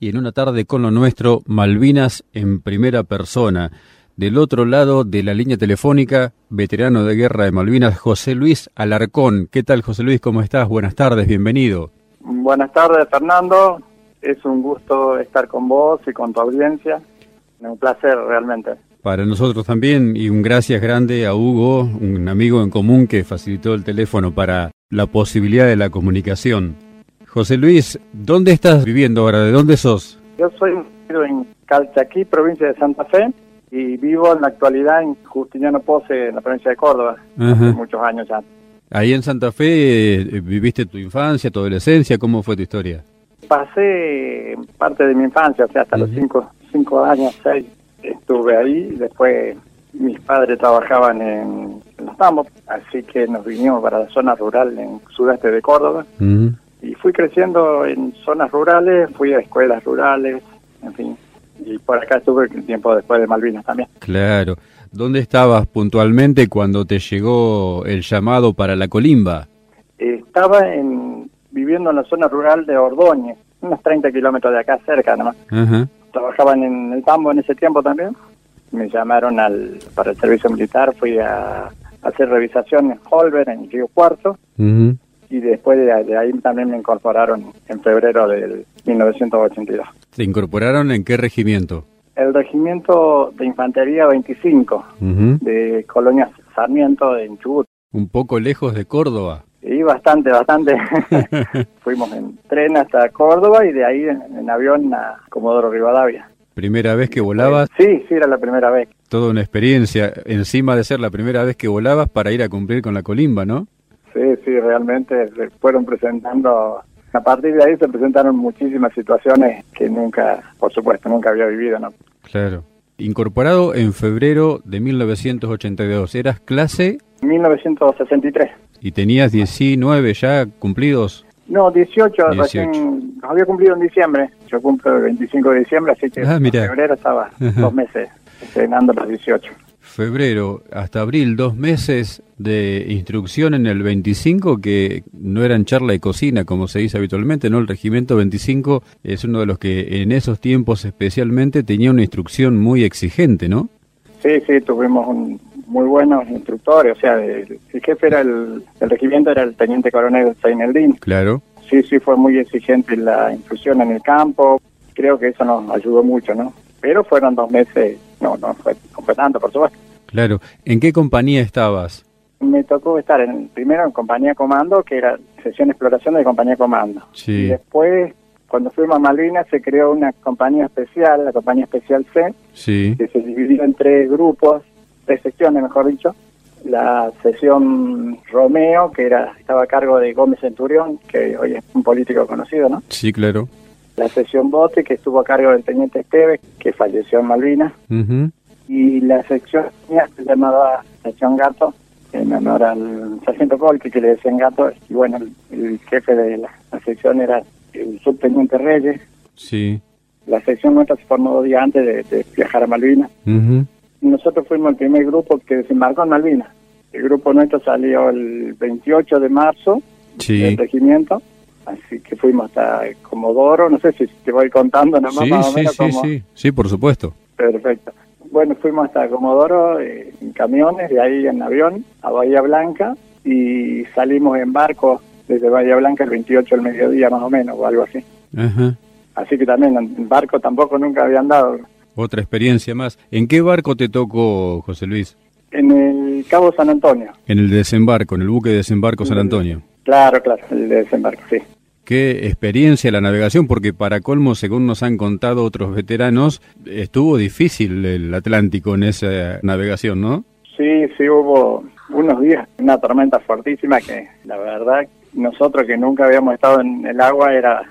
y en una tarde con lo nuestro, Malvinas en primera persona. Del otro lado de la línea telefónica, veterano de guerra de Malvinas, José Luis Alarcón. ¿Qué tal, José Luis? ¿Cómo estás? Buenas tardes, bienvenido. Buenas tardes, Fernando. Es un gusto estar con vos y con tu audiencia. Un placer realmente. Para nosotros también y un gracias grande a Hugo, un amigo en común que facilitó el teléfono para la posibilidad de la comunicación. José Luis, ¿dónde estás viviendo ahora? ¿De dónde sos? Yo soy en Calchaquí, provincia de Santa Fe, y vivo en la actualidad en Justiniano Pose, en la provincia de Córdoba, hace muchos años ya. Ahí en Santa Fe eh, viviste tu infancia, tu adolescencia, ¿cómo fue tu historia? Pasé parte de mi infancia, o sea, hasta los cinco, cinco años, seis, estuve ahí, después mis padres trabajaban en, los Tambos, así que nos vinimos para la zona rural en sudeste de Córdoba y fui creciendo en zonas rurales, fui a escuelas rurales, en fin, y por acá estuve el tiempo después de Malvinas también. Claro. ¿Dónde estabas puntualmente cuando te llegó el llamado para la colimba? Estaba en, viviendo en la zona rural de Ordóñez, unos 30 kilómetros de acá cerca nomás. Trabajaban en el tambo en ese tiempo también. Me llamaron al, para el servicio militar, fui a, hacer revisación en Holber, en Río Cuarto y después de, ahí también me incorporaron en febrero del 1982. ¿Te incorporaron en qué regimiento? El regimiento de infantería 25 de Colonia Sarmiento en Chubut. Un poco lejos de Córdoba. Sí, bastante, bastante. Fuimos en tren hasta Córdoba y de ahí en, avión a Comodoro Rivadavia. ¿Primera vez que volabas? Sí, sí, era la primera vez. Toda una experiencia, encima de ser la primera vez que volabas para ir a cumplir con la colimba, ¿no? Sí, sí, realmente se fueron presentando, a partir de ahí se presentaron muchísimas situaciones que nunca, por supuesto, nunca había vivido, ¿no? Claro. Incorporado en febrero de 1982, ¿eras clase? 1963. ¿Y tenías 19 ya cumplidos? No, 18, Recién, había cumplido en diciembre. Yo cumplo el 25 de diciembre, así que ah, en febrero estaba dos meses estrenando los 18 febrero hasta abril, dos meses de instrucción en el 25, que no eran charla y cocina, como se dice habitualmente, ¿no? El regimiento 25 es uno de los que en esos tiempos especialmente tenía una instrucción muy exigente, ¿no? Sí, sí, tuvimos un, muy buenos instructores, o sea, el, jefe era el, el, regimiento era el teniente coronel Seineldin. Claro. Sí, sí, fue muy exigente la instrucción en el campo, creo que eso nos ayudó mucho, ¿no? Pero fueron dos meses, no, no fue, fue tanto, por supuesto. Claro. ¿En qué compañía estabas? Me tocó estar en, primero en compañía comando, que era sesión de exploración de compañía comando. Sí. Y después, cuando fuimos a Malvinas, se creó una compañía especial, la compañía especial C, sí. que se dividió en tres grupos, tres secciones, mejor dicho. La sesión Romeo, que era estaba a cargo de Gómez Centurión, que hoy es un político conocido, ¿no? Sí, claro. La sesión Bote, que estuvo a cargo del teniente Esteves, que falleció en Malvinas y la sección mía se llamaba sección Gato, en honor al sargento Colque, que le decían Gato, y bueno, el, jefe de la, sección era el subteniente Reyes. Sí. La sección nuestra se formó dos días antes de, viajar a Malvinas. Nosotros fuimos el primer grupo que desembarcó en Malvinas. El grupo nuestro salió el 28 de marzo del regimiento, así que fuimos hasta Comodoro, no sé si te voy contando nada más. Sí, sí, sí, sí, sí, por supuesto. Perfecto. Bueno, fuimos hasta Comodoro eh, en camiones, de ahí en avión a Bahía Blanca y salimos en barco desde Bahía Blanca el 28 del mediodía más o menos o algo así. Así que también en barco tampoco nunca había andado. Otra experiencia más. ¿En qué barco te tocó, José Luis? En el Cabo San Antonio. En el desembarco, en el buque de desembarco San Antonio. Claro, claro, el desembarco, sí. Qué experiencia la navegación, porque para colmo, según nos han contado otros veteranos, estuvo difícil el Atlántico en esa navegación, ¿no? Sí, sí, hubo unos días, una tormenta fuertísima que la verdad nosotros que nunca habíamos estado en el agua era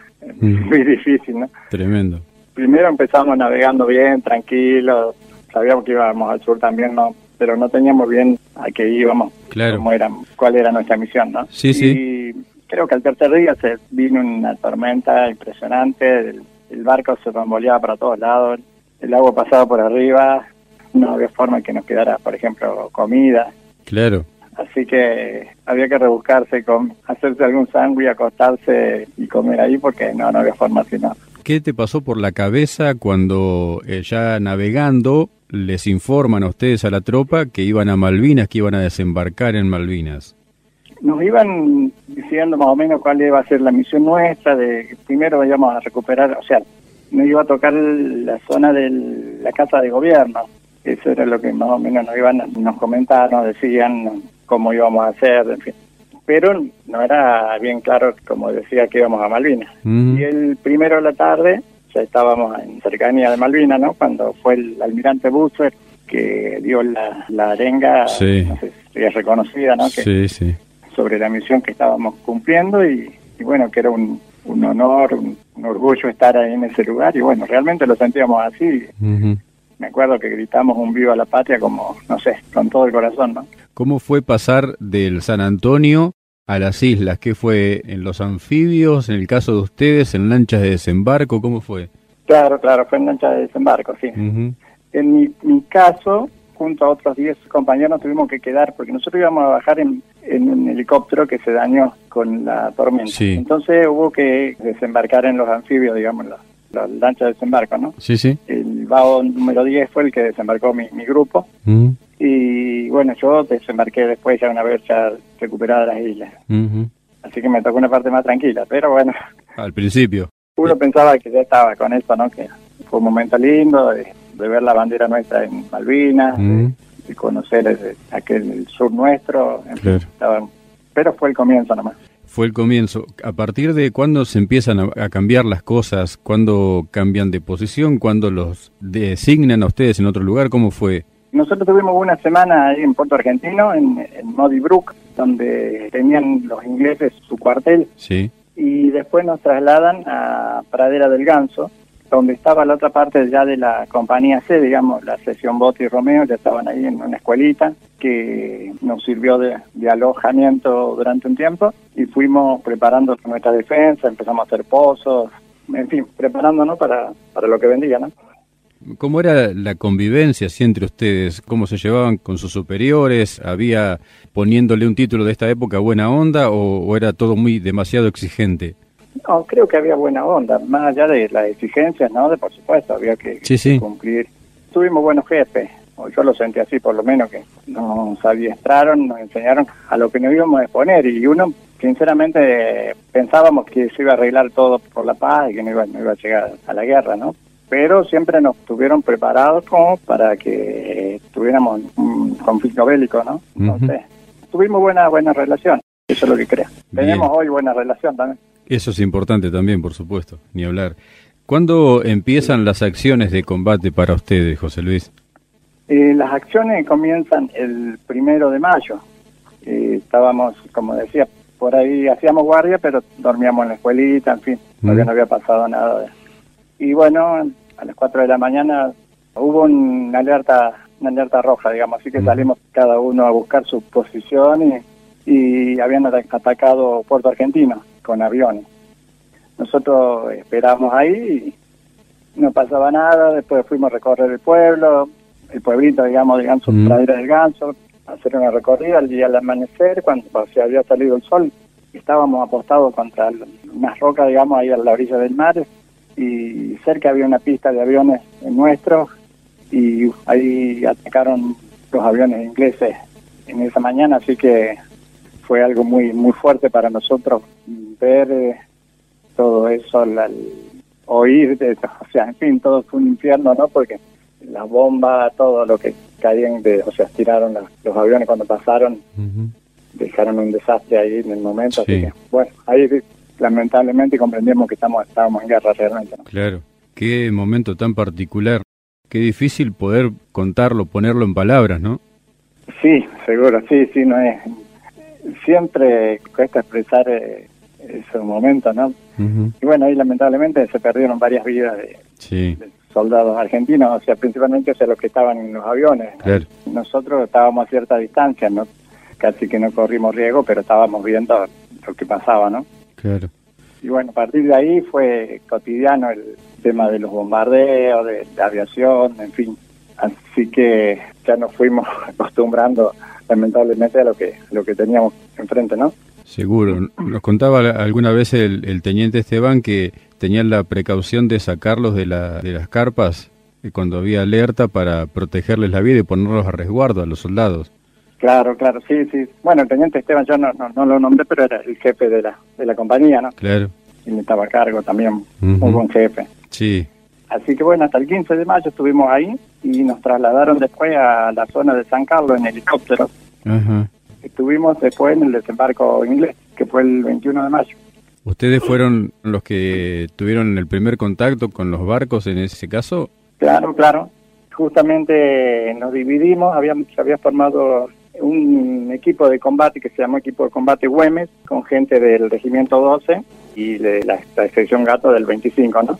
mm. muy difícil, ¿no? Tremendo. Primero empezamos navegando bien, tranquilos, sabíamos que íbamos al sur también, ¿no? Pero no teníamos bien a qué íbamos, claro. cómo era, cuál era nuestra misión, ¿no? Sí, sí creo que al tercer día se vino una tormenta impresionante, el, barco se bamboleaba para todos lados, el agua pasaba por arriba, no había forma que nos quedara, por ejemplo, comida. Claro. Así que había que rebuscarse, con hacerse algún sándwich, acostarse y comer ahí porque no, no había forma sino. ¿qué te pasó por la cabeza cuando eh, ya navegando les informan a ustedes a la tropa que iban a Malvinas, que iban a desembarcar en Malvinas? Nos iban diciendo más o menos cuál iba a ser la misión nuestra, de que primero íbamos a recuperar, o sea, nos iba a tocar la zona de la casa de gobierno. Eso era lo que más o menos nos iban, nos comentaban, nos decían cómo íbamos a hacer, en fin. Pero no era bien claro, como decía, que íbamos a Malvinas. Y el primero de la tarde ya estábamos en cercanía de Malvinas, ¿no? Cuando fue el almirante Busser que dio la, la arenga, no sé si es reconocida, ¿no? sí, sí. Sobre la misión que estábamos cumpliendo y, bueno, que era un, un honor, un, orgullo estar ahí en ese lugar y bueno, realmente lo sentíamos así. Me acuerdo que gritamos un vivo a la patria como, no sé, con todo el corazón, ¿no? ¿Cómo fue pasar del San Antonio a las islas? ¿Qué fue en los anfibios, en el caso de ustedes, en lanchas de desembarco? ¿Cómo fue? Claro, claro, fue en lanchas de desembarco, sí. En mi, mi, caso, junto a otros 10 compañeros, tuvimos que quedar porque nosotros íbamos a bajar en, en un helicóptero que se dañó con la tormenta. Entonces hubo que desembarcar en los anfibios, digamos, las, lanchas de desembarco, ¿no? Sí, sí. El BAO número 10 fue el que desembarcó mi, mi grupo. Y bueno, yo desembarqué después ya una vez ya recuperada las islas. Así que me tocó una parte más tranquila, pero bueno. Al principio. Uno pensaba que ya estaba con eso, ¿no? Que fue un momento lindo de, ver la bandera nuestra en Malvinas, de, conocer el, aquel sur nuestro. pero fue el comienzo nomás. Fue el comienzo. ¿A partir de cuándo se empiezan a, cambiar las cosas? ¿Cuándo cambian de posición? ¿Cuándo los designan a ustedes en otro lugar? ¿Cómo fue? Nosotros tuvimos una semana ahí en Puerto Argentino, en, en Modi Brook, donde tenían los ingleses su cuartel. Sí. Y después nos trasladan a Pradera del Ganso, donde estaba la otra parte ya de la compañía C, digamos, la sesión Botti y Romeo, ya estaban ahí en una escuelita que nos sirvió de, alojamiento durante un tiempo y fuimos preparando nuestra defensa, empezamos a hacer pozos, en fin, preparándonos para, para lo que vendría, ¿no? ¿Cómo era la convivencia así entre ustedes? ¿Cómo se llevaban con sus superiores? ¿Había, poniéndole un título de esta época, buena onda o, era todo muy demasiado exigente? No, creo que había buena onda, más allá de las exigencias, ¿no? De por supuesto, había que, cumplir. Tuvimos buenos jefes, o yo lo sentí así por lo menos, que nos adiestraron, nos enseñaron a lo que nos íbamos a exponer y uno, sinceramente, pensábamos que se iba a arreglar todo por la paz y que no iba, no iba a llegar a la guerra, ¿no? pero siempre nos tuvieron preparados como para que tuviéramos un conflicto bélico, ¿no? Entonces, tuvimos buena buena relación, eso es lo que creo. Tenemos hoy buena relación también. Eso es importante también, por supuesto, ni hablar. ¿Cuándo empiezan las acciones de combate para ustedes, José Luis? Eh, las acciones comienzan el primero de mayo. Eh, estábamos, como decía, por ahí hacíamos guardia, pero dormíamos en la escuelita, en fin, todavía no había pasado nada de y bueno, a las 4 de la mañana hubo una alerta, una alerta roja, digamos, así que salimos cada uno a buscar su posición y, y habían atacado Puerto Argentino con aviones. Nosotros esperamos ahí y no pasaba nada, después fuimos a recorrer el pueblo, el pueblito, digamos, de Ganso, mm. Pradera del Ganso, hacer una recorrida al día al amanecer, cuando se había salido el sol, estábamos apostados contra unas rocas, digamos, ahí a la orilla del mar, y cerca había una pista de aviones nuestros y ahí atacaron los aviones ingleses en esa mañana, así que fue algo muy muy fuerte para nosotros ver eh, todo eso, la, oír, de, o sea, en fin, todo fue un infierno, ¿no? Porque las bombas, todo lo que caían, de, o sea, tiraron los aviones cuando pasaron, dejaron un desastre ahí en el momento, así que, bueno, ahí lamentablemente comprendemos que estamos estábamos en guerra realmente. Claro, qué momento tan particular, qué difícil poder contarlo, ponerlo en palabras, ¿no? Sí, seguro, sí, sí, no es. Siempre cuesta expresar eh, ese momento, ¿no? Y bueno, ahí lamentablemente se perdieron varias vidas de, soldados argentinos, o sea, principalmente o los que estaban en los aviones. Nosotros estábamos a cierta distancia, no casi que no corrimos riesgo, pero estábamos viendo lo que pasaba, ¿no? Claro. Y bueno, a partir de ahí fue cotidiano el tema de los bombardeos, de, aviación, en fin. Así que ya nos fuimos acostumbrando lamentablemente a lo que lo que teníamos enfrente, ¿no? Seguro. Nos contaba alguna vez el, teniente Esteban que tenían la precaución de sacarlos de, la, de las carpas eh, cuando había alerta para protegerles la vida y ponerlos a resguardo a los soldados. Claro, claro, sí, sí. Bueno, el teniente Esteban yo no, no, lo nombré, pero era el jefe de la, de la compañía, ¿no? Claro. Y me estaba a cargo también, muy buen jefe. Sí. Así que bueno, hasta el 15 de mayo estuvimos ahí y nos trasladaron después a la zona de San Carlos en helicóptero. Estuvimos después en el desembarco inglés, que fue el 21 de mayo. ¿Ustedes fueron los que tuvieron el primer contacto con los barcos en ese caso? Claro, claro. Justamente nos dividimos, había, se había formado un equipo de combate que se llamó Equipo de Combate Güemes, con gente del Regimiento 12 y de la, sección Gato del 25, ¿no?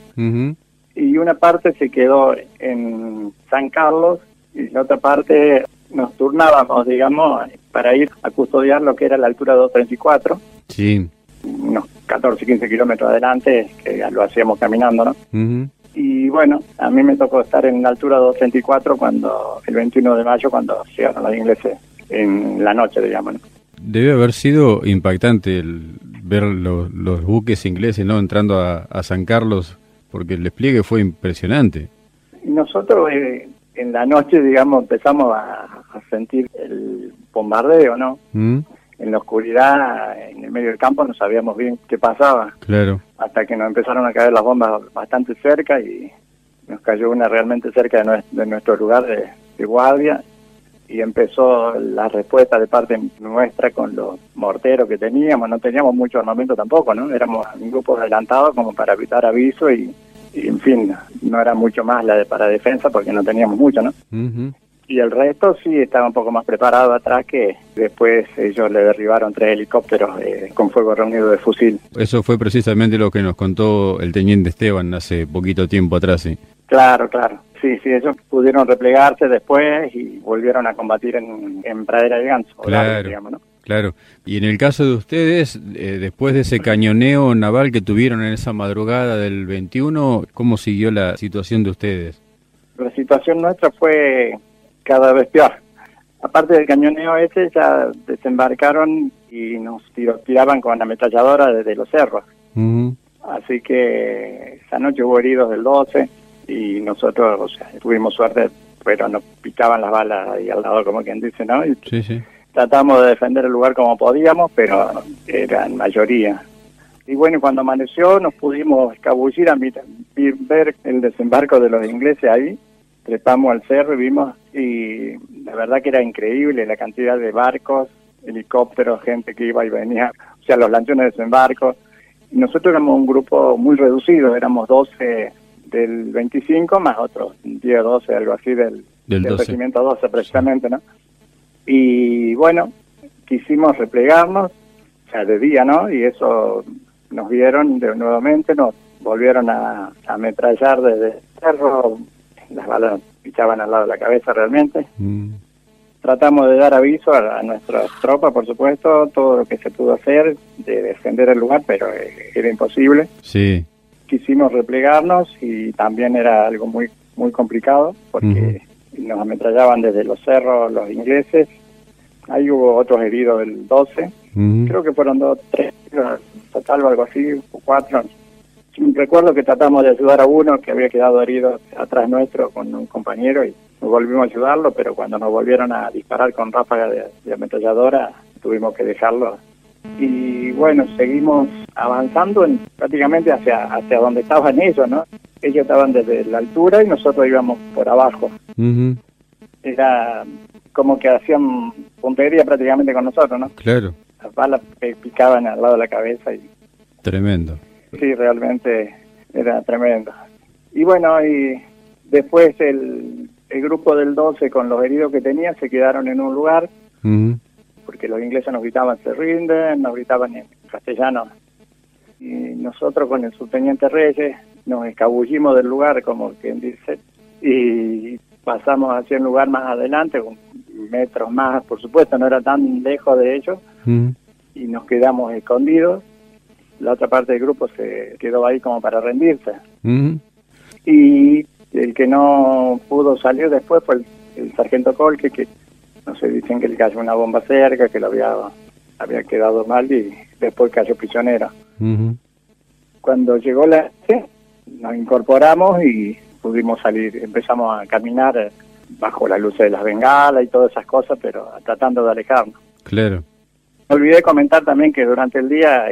Y una parte se quedó en San Carlos y la otra parte nos turnábamos, digamos, para ir a custodiar lo que era la altura 234. Sí. Unos 14, 15 kilómetros adelante, que lo hacíamos caminando, ¿no? Y bueno, a mí me tocó estar en la altura 234 cuando, el 21 de mayo, cuando llegaron los ingleses en la noche, digamos. ¿no? Debe haber sido impactante el ver los, buques ingleses no entrando a, San Carlos, porque el despliegue fue impresionante. Nosotros eh, en la noche, digamos, empezamos a, sentir el bombardeo, ¿no? ¿Mm? En la oscuridad, en el medio del campo, no sabíamos bien qué pasaba. Claro. Hasta que nos empezaron a caer las bombas bastante cerca y nos cayó una realmente cerca de, nuestro lugar de guardia y empezó la respuesta de parte nuestra con los morteros que teníamos, no teníamos mucho armamento tampoco, ¿no? Éramos un grupo adelantado como para evitar aviso y, en fin, no era mucho más la de para defensa porque no teníamos mucho, ¿no? Y el resto sí estaba un poco más preparado atrás que después ellos le derribaron tres helicópteros eh, con fuego reunido de fusil. Eso fue precisamente lo que nos contó el teniente Esteban hace poquito tiempo atrás, sí. Claro, claro. Sí, sí, ellos pudieron replegarse después y volvieron a combatir en, en Pradera de Ganso. Claro, digamos, ¿no? claro. Y en el caso de ustedes, eh, después de ese cañoneo naval que tuvieron en esa madrugada del 21, ¿cómo siguió la situación de ustedes? La situación nuestra fue cada vez peor. Aparte del cañoneo ese, ya desembarcaron y nos tiraban con ametralladora desde los cerros. Así que esa noche hubo heridos del 12 y nosotros, o sea, tuvimos suerte, pero nos picaban las balas ahí al lado, como quien dice, ¿no? sí, sí. Tratamos de defender el lugar como podíamos, pero eran mayoría. Y bueno, cuando amaneció nos pudimos escabullir a ver el desembarco de los ingleses ahí, trepamos al cerro y vimos, y la verdad que era increíble la cantidad de barcos, helicópteros, gente que iba y venía, o sea, los lanchones de desembarco. Y nosotros éramos un grupo muy reducido, éramos 12 del 25 más otros 10 o 12, algo así del, del, 12. regimiento 12 precisamente, ¿no? Y bueno, quisimos replegarnos, o sea, de día, ¿no? Y eso nos vieron de, nuevamente, nos volvieron a, ametrallar desde el cerro, las balas nos pichaban al lado de la cabeza realmente. Mm. Tratamos de dar aviso a, a nuestras tropas, por supuesto, todo lo que se pudo hacer, de defender el lugar, pero eh, era imposible. Sí quisimos replegarnos y también era algo muy muy complicado porque nos ametrallaban desde los cerros los ingleses. Ahí hubo otros heridos del 12. Creo que fueron dos, tres, total o algo así, o cuatro. Recuerdo que tratamos de ayudar a uno que había quedado herido atrás nuestro con un compañero y nos volvimos a ayudarlo, pero cuando nos volvieron a disparar con ráfaga de, de ametralladora, tuvimos que dejarlo y bueno, seguimos avanzando en, prácticamente hacia, hacia donde estaban ellos, ¿no? Ellos estaban desde la altura y nosotros íbamos por abajo. Era como que hacían puntería prácticamente con nosotros, ¿no? Claro. Las balas picaban al lado de la cabeza y... Tremendo. Sí, realmente era tremendo. Y bueno, y después el, el grupo del 12 con los heridos que tenía se quedaron en un lugar porque los ingleses nos gritaban se rinden, nos gritaban en castellano. Y nosotros con el subteniente Reyes nos escabullimos del lugar, como quien dice, y pasamos hacia un lugar más adelante, metros más, por supuesto, no era tan lejos de ellos, mm. y nos quedamos escondidos. La otra parte del grupo se quedó ahí como para rendirse. Mm. Y el que no pudo salir después fue el, el sargento Colque, que no sé, dicen que le cayó una bomba cerca, que lo había había quedado mal y después cayó prisionero. Cuando llegó la nos incorporamos y pudimos salir, empezamos a caminar bajo la luz de las bengalas y todas esas cosas, pero tratando de alejarnos. Claro. Me olvidé comentar también que durante el día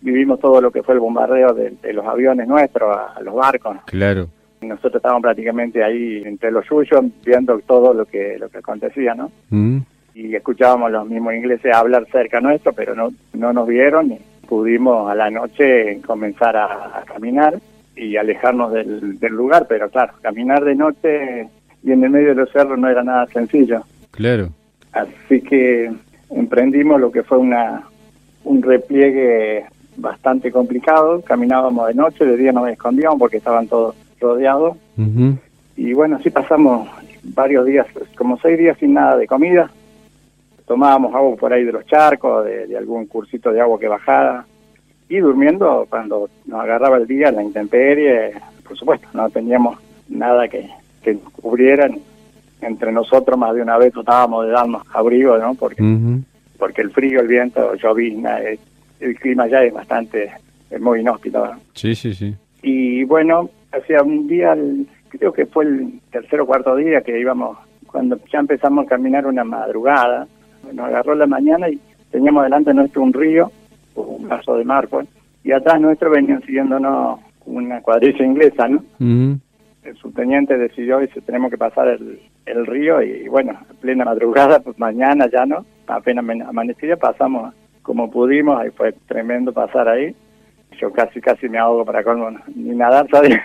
vivimos todo lo que fue el bombardeo de, los aviones nuestros a, los barcos. Claro. Nosotros estábamos prácticamente ahí entre los suyos viendo todo lo que lo que acontecía, ¿no? Mm. Y escuchábamos los mismos ingleses hablar cerca nuestro, pero no no nos vieron y pudimos a la noche comenzar a, caminar y alejarnos del, del lugar, pero claro, caminar de noche y en el medio de los cerros no era nada sencillo. Claro. Así que emprendimos lo que fue una un repliegue bastante complicado, caminábamos de noche, de día nos escondíamos porque estaban todos rodeados. Y bueno, así pasamos varios días, como seis días sin nada de comida. Tomábamos agua por ahí de los charcos, de, algún cursito de agua que bajara. Y durmiendo cuando nos agarraba el día, la intemperie, por supuesto, no teníamos nada que, que nos cubrieran. Entre nosotros más de una vez tratábamos de darnos abrigo, ¿no? Porque, porque el frío, el viento, llovizna, el, el clima ya es bastante, es muy inhóspito. Sí, sí, sí. Y bueno, hacía un día, creo que fue el tercer o cuarto día que íbamos, cuando ya empezamos a caminar una madrugada, nos agarró la mañana y teníamos delante nuestro un río, un vaso de mar, pues, y atrás nuestro venían siguiéndonos una cuadrilla inglesa, ¿no? El subteniente decidió, dice, tenemos que pasar el, el río y bueno, plena madrugada, pues mañana ya no, apenas amanecía, pasamos como pudimos, ahí fue tremendo pasar ahí. Yo casi, casi me ahogo para colmo, ni nadar sabía.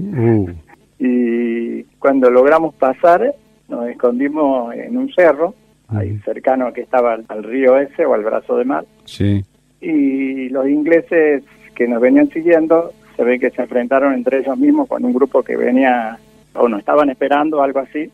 Uh. Y cuando logramos pasar, nos escondimos en un cerro, ahí cercano que estaba al, río ese o al brazo de mar. Sí. Y los ingleses que nos venían siguiendo, se ve que se enfrentaron entre ellos mismos con un grupo que venía, o nos estaban esperando, algo así.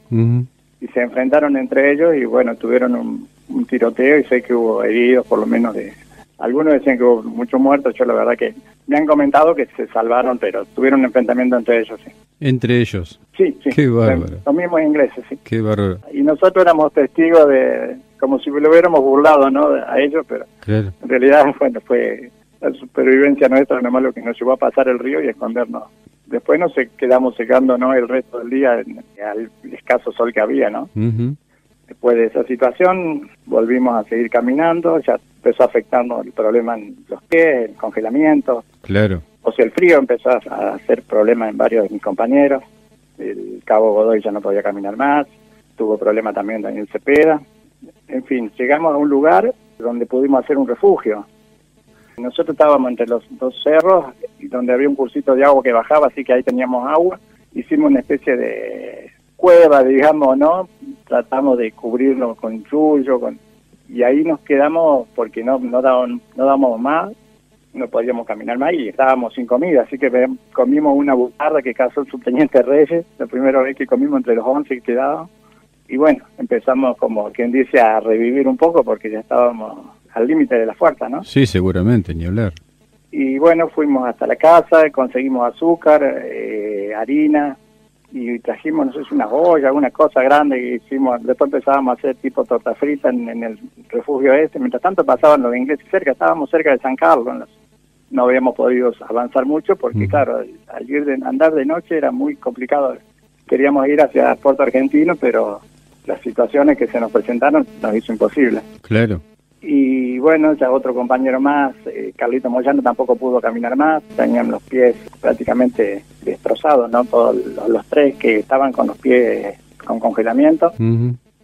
Y se enfrentaron entre ellos y bueno, tuvieron un, un tiroteo y sé que hubo heridos, por lo menos de... Algunos decían que hubo muchos muertos, yo la verdad que me han comentado que se salvaron, pero tuvieron un enfrentamiento entre ellos, sí. ¿Entre ellos? Sí, sí. Qué bárbaro. Los mismos ingleses, sí. Qué bárbaro. Y nosotros éramos testigos de, como si lo hubiéramos burlado, ¿no? A ellos, pero claro. en realidad, bueno, fue la supervivencia nuestra, nomás lo que nos llevó a pasar el río y escondernos. Después nos quedamos secando, ¿no? El resto del día al escaso sol que había, ¿no? Después de esa situación volvimos a seguir caminando, ya empezó a afectarnos el problema en los pies, el congelamiento. Claro. O sea, el frío empezó a hacer problemas en varios de mis compañeros. El cabo Godoy ya no podía caminar más, tuvo problema también Daniel Cepeda. En fin, llegamos a un lugar donde pudimos hacer un refugio. Nosotros estábamos entre los dos cerros donde había un cursito de agua que bajaba, así que ahí teníamos agua. Hicimos una especie de cueva, digamos, ¿no? Tratamos de cubrirlo con chullo, con... y ahí nos quedamos porque no, no, dábamos, no dábamos más, no podíamos caminar más y estábamos sin comida, así que comimos una butarda que cazó el subteniente Reyes, la primera vez que comimos entre los 11 que quedaban, y bueno, empezamos como quien dice a revivir un poco porque ya estábamos al límite de la fuerza, ¿no? Sí, seguramente, ni hablar. Y bueno, fuimos hasta la casa, conseguimos azúcar, eh, harina, y trajimos, no sé una olla, alguna cosa grande que hicimos, después empezábamos a hacer tipo torta frita en, el refugio este, mientras tanto pasaban los ingleses cerca, estábamos cerca de San Carlos, no habíamos podido avanzar mucho porque claro, al ir de, andar de noche era muy complicado, queríamos ir hacia Puerto Argentino, pero las situaciones que se nos presentaron nos hizo imposible. Claro. Y bueno, ya otro compañero más, eh, Carlito Moyano, tampoco pudo caminar más, tenían los pies prácticamente destrozados, ¿no? Todos los, tres que estaban con los pies con congelamiento.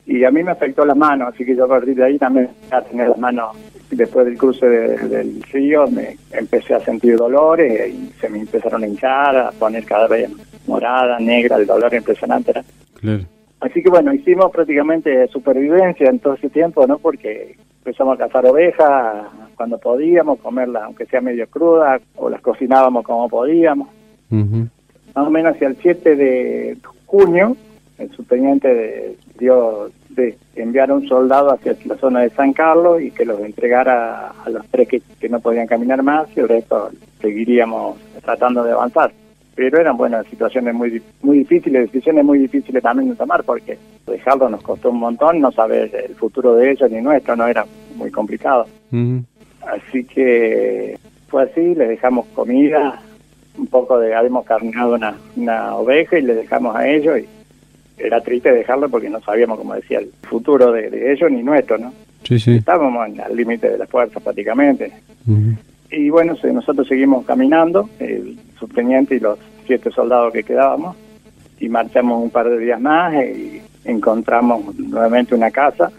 Y a mí me afectó las manos, así que yo a partir de ahí también a tener las manos, después del cruce del río, me empecé a sentir dolores y se me empezaron a hinchar, a poner cada vez morada, negra, el dolor impresionante. Claro. Así que bueno, hicimos prácticamente supervivencia en todo ese tiempo, ¿no? Porque empezamos a cazar ovejas cuando podíamos, comerlas aunque sea medio cruda, o las cocinábamos como podíamos. Más o menos hacia el 7 de junio, el subteniente dio de enviar a un soldado hacia la zona de San Carlos y que los entregara a los tres que, no podían caminar más y el resto seguiríamos tratando de avanzar. pero eran, bueno, situaciones muy muy difíciles, decisiones muy difíciles también de tomar, porque dejarlo nos costó un montón, no saber el futuro de ellos ni nuestro, no era muy complicado. Así que fue así, les dejamos comida, un poco de, habíamos carnado una, una oveja y le dejamos a ellos y era triste dejarlo porque no sabíamos, como decía, el futuro de, ellos ni nuestro, ¿no? Sí, sí. Estábamos al límite de la fuerza prácticamente. Y bueno, nosotros seguimos caminando, el subteniente y los siete soldados que quedábamos, y marchamos un par de días más y encontramos nuevamente una casa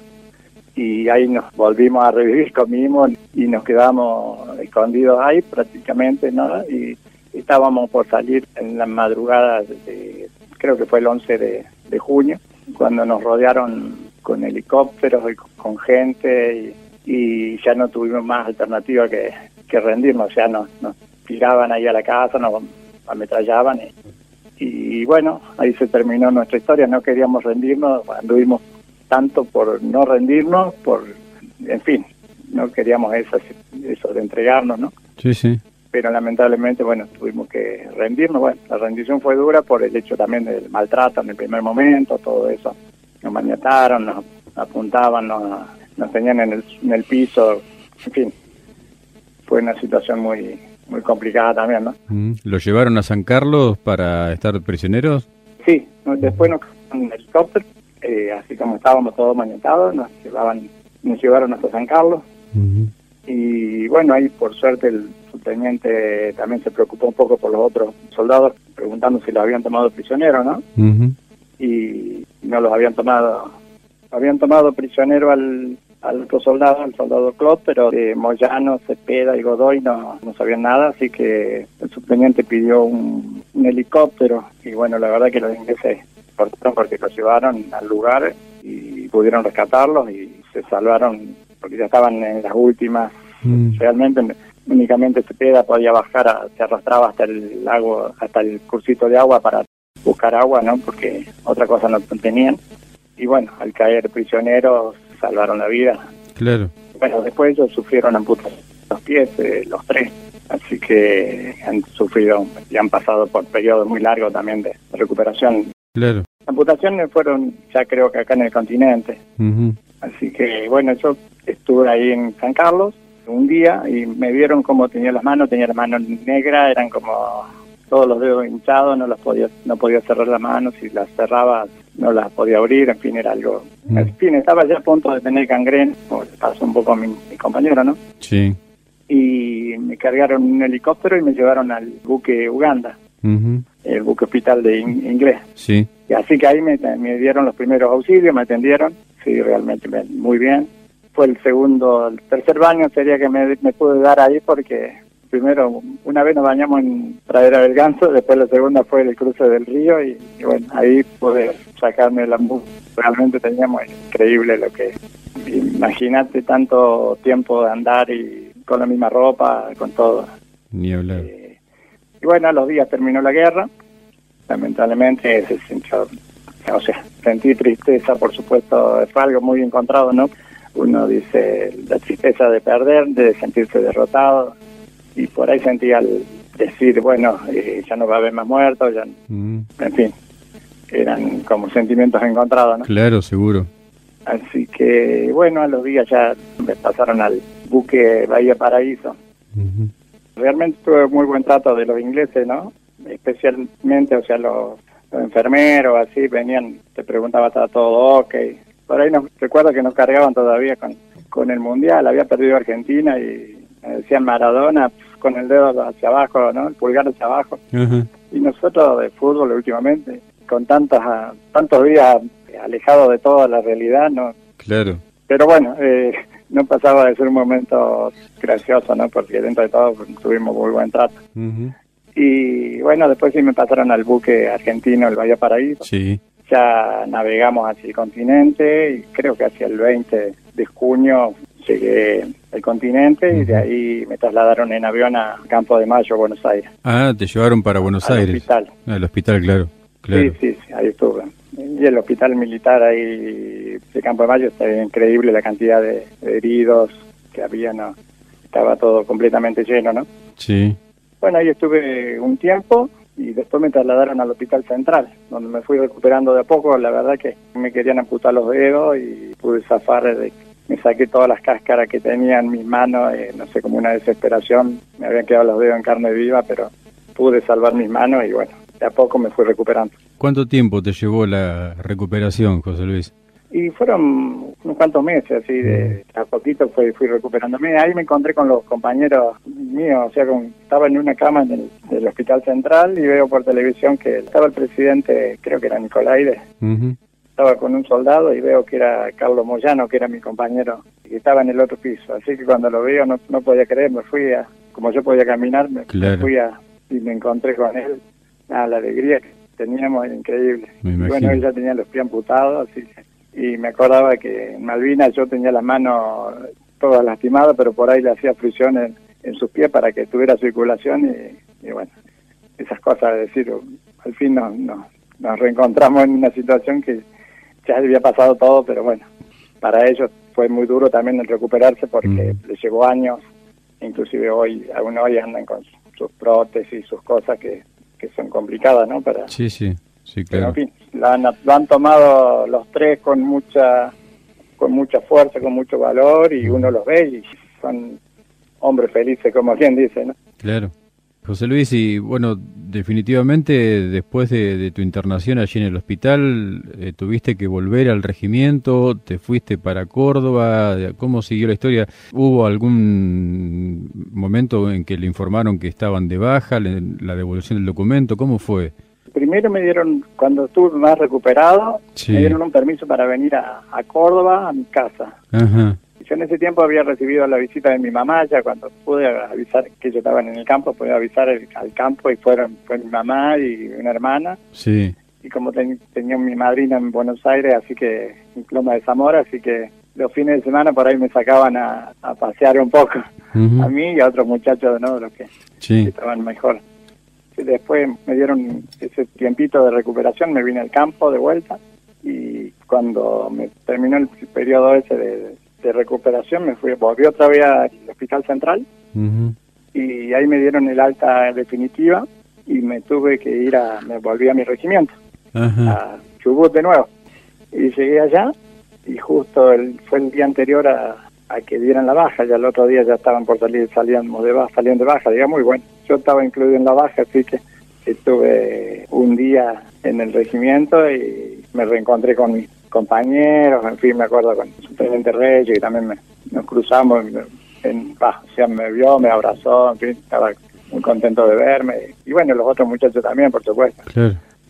y ahí nos volvimos a revivir, comimos y nos quedamos escondidos ahí prácticamente, ¿no? Y estábamos por salir en la madrugada, de, creo que fue el 11 de, junio, cuando nos rodearon con helicópteros y con gente y, ya no tuvimos más alternativa que, rendirnos, sea, nos, nos tiraban ahí a la casa, nos ametrallaban y, y bueno, ahí se terminó nuestra historia, no queríamos rendirnos, anduvimos tanto por no rendirnos, por, en fin, no queríamos eso, eso de entregarnos, ¿no? Sí, sí. Pero lamentablemente, bueno, tuvimos que rendirnos. Bueno, la rendición fue dura por el hecho también del maltrato en el primer momento, todo eso. Nos maniataron, nos apuntaban, nos, nos tenían en el, en el piso, en fin. Fue una situación muy muy complicada también, ¿no? Mm. ¿Lo llevaron a San Carlos para estar prisioneros? Sí, después nos en el helicóptero eh, así como estábamos todos maniatados, nos llevaban, nos llevaron hasta San Carlos. Y bueno, ahí por suerte el subteniente también se preocupó un poco por los otros soldados, preguntando si los habían tomado prisionero, ¿no? Y no los habían tomado, habían tomado prisionero al, al otro soldado, al soldado Claude, pero de Moyano, Cepeda y Godoy no, no sabían nada, así que el subteniente pidió un, un helicóptero y bueno, la verdad que los ingleses porque los llevaron al lugar y pudieron rescatarlos y se salvaron porque ya estaban en las últimas. Mm. Realmente únicamente Cepeda podía bajar, se arrastraba hasta el lago, hasta el cursito de agua para buscar agua, ¿no? Porque otra cosa no tenían. Y bueno, al caer prisioneros salvaron la vida. Claro. Bueno, después ellos sufrieron amputación los pies, eh, los tres. Así que han sufrido y han pasado por periodos muy largos también de recuperación Claro. Amputaciones fueron ya creo que acá en el continente. Así que bueno, yo estuve ahí en San Carlos un día y me vieron cómo tenía las manos, tenía las manos negras, eran como todos los dedos hinchados, no las podía, no podía cerrar las manos, si las cerraba no las podía abrir, en fin, era algo... En fin, estaba ya a punto de tener gangrena, como pasó un poco a mi, compañero, ¿no? Sí. Y me cargaron un helicóptero y me llevaron al buque Uganda el buque hospital de inglés. Sí. Y así que ahí me, dieron los primeros auxilios, me atendieron, sí, realmente muy bien. Fue el segundo, el tercer baño sería que me, pude dar ahí porque primero, una vez nos bañamos en Pradera del Ganso, después la segunda fue el cruce del río y, bueno, ahí pude sacarme la Realmente teníamos increíble lo que... Imagínate tanto tiempo de andar y con la misma ropa, con todo. Ni hablar. Eh, y bueno, a los días terminó la guerra, lamentablemente se sintió, o sea, sentí tristeza, por supuesto, fue algo muy encontrado, ¿no? Uno dice la tristeza de perder, de sentirse derrotado, y por ahí sentí al decir, bueno, eh, ya no va a haber más muertos, ya, mm. en fin, eran como sentimientos encontrados, ¿no? Claro, seguro. Así que, bueno, a los días ya me pasaron al buque Bahía Paraíso. Realmente tuve muy buen trato de los ingleses, ¿no? Especialmente, o sea, los, enfermeros, así, venían, te preguntaba, ¿estaba todo ok? Por ahí nos, recuerdo que nos cargaban todavía con, con el Mundial, había perdido Argentina y me decían Maradona con el dedo hacia abajo, ¿no? El pulgar hacia abajo. Y nosotros de fútbol últimamente, con tantas tantos días alejados de toda la realidad, ¿no? Claro. Pero bueno, eh, no pasaba de ser un momento gracioso, ¿no? Porque dentro de todo tuvimos muy buen trato. Y bueno, después sí me pasaron al buque argentino, el Bahía Paraíso. Sí. Ya navegamos hacia el continente y creo que hacia el 20 de junio llegué al continente y de ahí me trasladaron en avión a Campo de Mayo, Buenos Aires. Ah, te llevaron para Buenos al Aires. Hospital. Al hospital, claro. Sí, sí, sí, ahí estuve. Y el hospital militar ahí de Campo de Mayo está increíble la cantidad de, heridos que había, Estaba todo completamente lleno, ¿no? Sí. Bueno, ahí estuve un tiempo y después me trasladaron al hospital central, donde me fui recuperando de a poco. La verdad que me querían amputar los dedos y pude zafar de me saqué todas las cáscaras que tenía en mis manos, eh, no sé, como una desesperación. Me habían quedado los dedos en carne viva, pero pude salvar mis manos y bueno, de a poco me fui recuperando. ¿Cuánto tiempo te llevó la recuperación, José Luis? Y fueron unos cuantos meses, así, de mm. a poquito fui, fui recuperándome. Ahí me encontré con los compañeros míos, o sea, estaba en una cama en el, Hospital Central y veo por televisión que estaba el presidente, creo que era Nicolaides, estaba con un soldado y veo que era Carlos Moyano, que era mi compañero, y estaba en el otro piso. Así que cuando lo veo no, no podía creer, me fui a, como yo podía caminar, me, fui a, y me encontré con él. la alegría que teníamos era increíble. bueno, él ya tenía los pies amputados, así que y me acordaba que en Malvinas yo tenía las manos todas lastimadas, pero por ahí le hacía fricción en, sus pies para que tuviera circulación y, bueno, esas cosas, de decir, al fin nos, nos, reencontramos en una situación que ya había pasado todo, pero bueno, para ellos fue muy duro también el recuperarse porque mm. les llevó años, inclusive hoy, aún hoy andan con sus prótesis, y sus cosas que, que son complicadas, ¿no? Para, sí, sí, sí, claro. en fin, lo han, tomado los tres con mucha con mucha fuerza, con mucho valor y uno los ve y son hombres felices, como quien dice, ¿no? Claro. José Luis, y bueno, definitivamente después de, tu internación allí en el hospital, eh, tuviste que volver al regimiento, te fuiste para Córdoba, ¿cómo siguió la historia? ¿Hubo algún momento en que le informaron que estaban de baja, la devolución del documento? ¿Cómo fue? Primero me dieron, cuando estuve más recuperado, me dieron un permiso para venir a, Córdoba, a mi casa. Yo en ese tiempo había recibido la visita de mi mamá, ya cuando pude avisar que ellos estaban en el campo, pude avisar al campo y fueron fue mi mamá y una hermana. Sí. Y como tenía mi madrina en Buenos Aires, así que, en Ploma de Zamora, así que los fines de semana por ahí me sacaban a, pasear un poco, a mí y a otros muchachos, ¿no? Los que estaban mejor después me dieron ese tiempito de recuperación, me vine al campo de vuelta y cuando me terminó el periodo ese de, recuperación me fui, volví otra vez al hospital central y ahí me dieron el alta definitiva y me tuve que ir a, me volví a mi regimiento, a Chubut de nuevo. Y llegué allá y justo el, fue el día anterior a, a que dieran la baja, ya el otro día ya estaban por salir, salíamos de baja, saliendo de baja, digamos, y bueno, yo estaba incluido en la baja, así que estuve un día en el regimiento y me reencontré con mis compañeros, en fin, me acuerdo con el subteniente Reyes, y también nos cruzamos, en, baja, o sea, me vio, me abrazó, en fin, estaba muy contento de verme, y bueno, los otros muchachos también, por supuesto.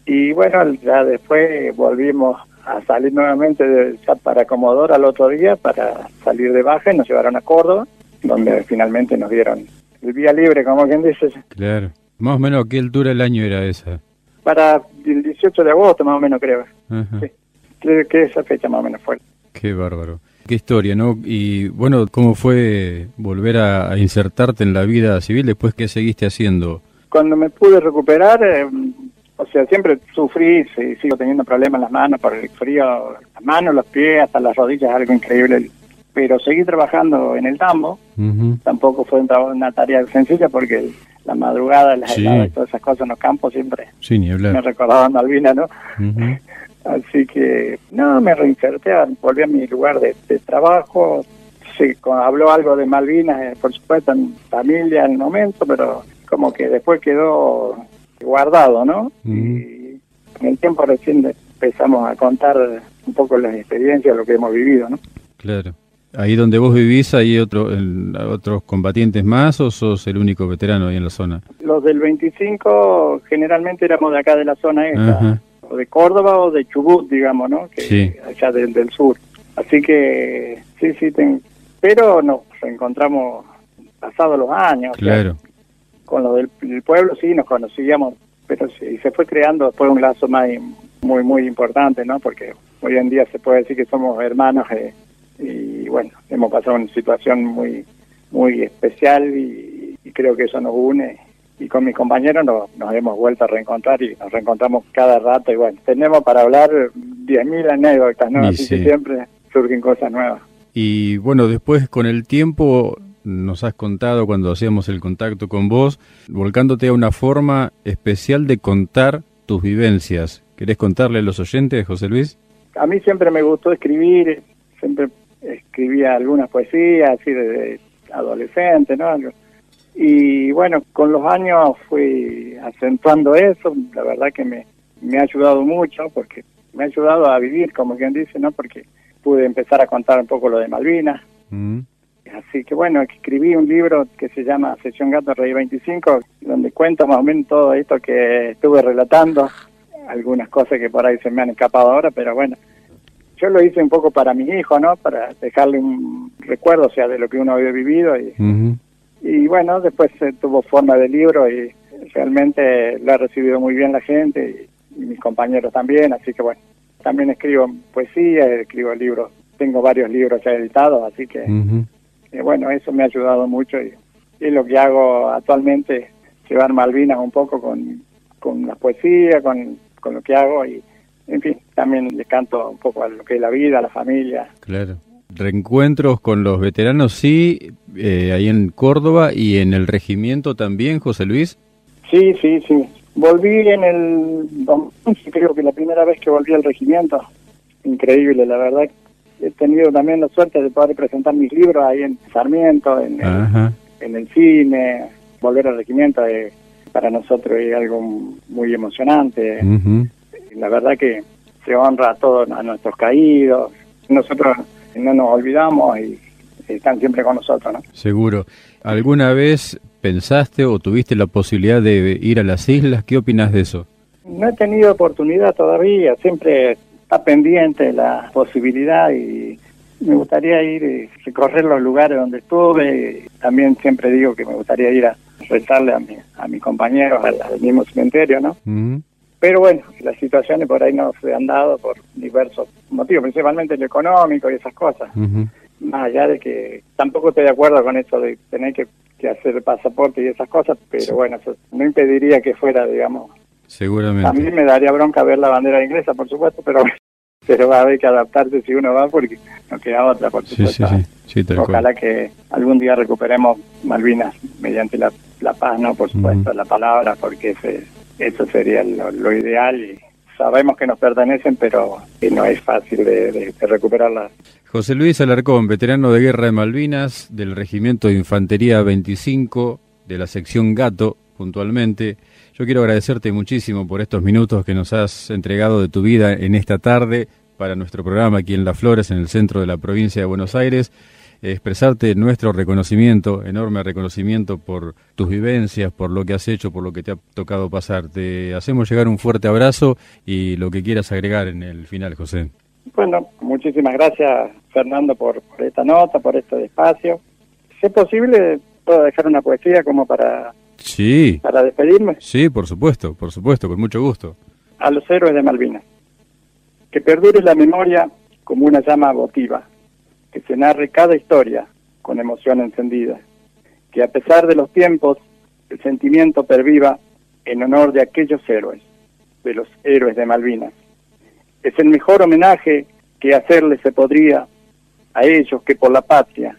Y bueno, ya después volvimos a salir nuevamente de, para Comodoro al otro día para salir de baja y nos llevaron a Córdoba, donde finalmente nos dieron el vía libre, como quien dice. Claro. Más o menos, ¿qué altura del año era esa? Para el 18 de agosto, más o menos, creo. Sí. Creo que esa fecha más o menos fue. Qué bárbaro. Qué historia, ¿no? Y bueno, ¿cómo fue volver a, insertarte en la vida civil después que seguiste haciendo? Cuando me pude recuperar, eh, o sea, siempre sufrí y sigo teniendo problemas en las manos por el frío, las manos, los pies, hasta las rodillas, algo increíble. Pero seguí trabajando en el tambo, tampoco fue una tarea sencilla porque la madrugada, las heladas, todas esas cosas en los campos siempre sí, ni me recordaban Malvina, ¿no? Así que, no, me reinserté, volví a mi lugar de, trabajo, sí, habló algo de Malvinas, eh, por supuesto, en familia en el momento, pero como que después quedó guardado, ¿no? Y en el tiempo recién empezamos a contar un poco las experiencias, lo que hemos vivido, ¿no? Claro. Ahí donde vos vivís, ¿hay otro, otros combatientes más o sos el único veterano ahí en la zona? Los del 25 generalmente éramos de acá de la zona esta, o de Córdoba o de Chubut, digamos, ¿no? Que sí. Allá del, del sur. Así que sí, sí, pero nos encontramos pasados los años. Claro con lo del, pueblo sí nos conocíamos, pero sí, se fue creando después un lazo más muy, muy importante, ¿no? Porque hoy en día se puede decir que somos hermanos eh, y bueno, hemos pasado una situación muy, muy especial y, creo que eso nos une y con mis compañeros nos, nos, hemos vuelto a reencontrar y nos reencontramos cada rato y bueno, tenemos para hablar 10.000 anécdotas, ¿no? Así que siempre surgen cosas nuevas. Y bueno, después con el tiempo nos has contado cuando hacíamos el contacto con vos, volcándote a una forma especial de contar tus vivencias. ¿Querés contarle a los oyentes, José Luis? A mí siempre me gustó escribir, siempre escribía algunas poesías, así desde adolescente, ¿no? Y bueno, con los años fui acentuando eso, la verdad que me, me ha ayudado mucho, porque me ha ayudado a vivir, como quien dice, ¿no? Porque pude empezar a contar un poco lo de Malvinas. Mm. Así que bueno, escribí un libro que se llama Sesión Gato Rey 25, donde cuento más o menos todo esto que estuve relatando, algunas cosas que por ahí se me han escapado ahora, pero bueno, yo lo hice un poco para mi hijo, ¿no? Para dejarle un recuerdo, o sea, de lo que uno había vivido y, y bueno, después se tuvo forma de libro y realmente lo ha recibido muy bien la gente y, y mis compañeros también, así que bueno, también escribo poesía, escribo libros, tengo varios libros ya editados, así que eh, bueno, eso me ha ayudado mucho y, y, lo que hago actualmente, llevar Malvinas un poco con, con la poesía, con, con lo que hago y en fin, también le canto un poco a lo que es la vida, a la familia. Claro. Reencuentros con los veteranos, sí, eh, ahí en Córdoba y en el regimiento también, José Luis. Sí, sí, sí. Volví en el creo que la primera vez que volví al regimiento. Increíble, la verdad. He tenido también la suerte de poder presentar mis libros ahí en Sarmiento, en, el, en el cine. Volver al regimiento eh, para nosotros es algo muy emocionante. La verdad que se honra a todos a nuestros caídos. Nosotros no nos olvidamos y están siempre con nosotros, ¿no? Seguro. ¿Alguna vez pensaste o tuviste la posibilidad de ir a las islas? ¿Qué opinas de eso? No he tenido oportunidad todavía, siempre está pendiente la posibilidad y me gustaría ir y recorrer los lugares donde estuve. También siempre digo que me gustaría ir a rezarle a, mi, a mis compañeros al, mismo cementerio, ¿no? Pero bueno, las situaciones por ahí no se han dado por diversos motivos, principalmente el económico y esas cosas. Más allá de que tampoco estoy de acuerdo con eso de tener que, hacer el pasaporte y esas cosas, pero bueno, eso no impediría que fuera, digamos. Seguramente. A mí me daría bronca ver la bandera inglesa, por supuesto, pero pero va a haber que adaptarse si uno va porque no queda otra, por supuesto. Sí, sí, Ojalá que algún día recuperemos Malvinas mediante la, paz, ¿no? Por supuesto, la palabra, porque ese eso sería lo, ideal y sabemos que nos pertenecen, pero no es fácil de, recuperarlas. José Luis Alarcón, veterano de guerra de Malvinas, del Regimiento de Infantería 25, de la sección Gato, puntualmente. Yo quiero agradecerte muchísimo por estos minutos que nos has entregado de tu vida en esta tarde para nuestro programa aquí en Las Flores, en el centro de la provincia de Buenos Aires expresarte nuestro reconocimiento, enorme reconocimiento por tus vivencias, por lo que has hecho, por lo que te ha tocado pasar. Te hacemos llegar un fuerte abrazo y lo que quieras agregar en el final, José. Bueno, muchísimas gracias, Fernando, por, esta nota, por este espacio. Si es posible, puedo dejar una poesía como para, sí. para despedirme. Sí, por supuesto, por supuesto, con mucho gusto. A los héroes de Malvinas. Que perdure la memoria como una llama votiva que se narre cada historia con emoción encendida, que a pesar de los tiempos el sentimiento perviva en honor de aquellos héroes, de los héroes de Malvinas. Es el mejor homenaje que hacerle se podría a ellos que por la patria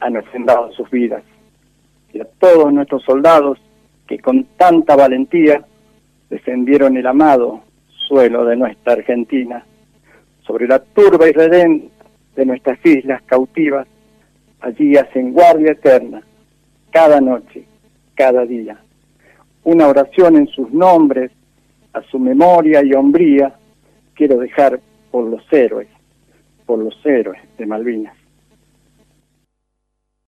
han ofrendado sus vidas, y a todos nuestros soldados que con tanta valentía defendieron el amado suelo de nuestra Argentina, sobre la turba y redenta de nuestras islas cautivas, allí hacen guardia eterna, cada noche, cada día. Una oración en sus nombres, a su memoria y hombría, quiero dejar por los héroes, por los héroes de Malvinas.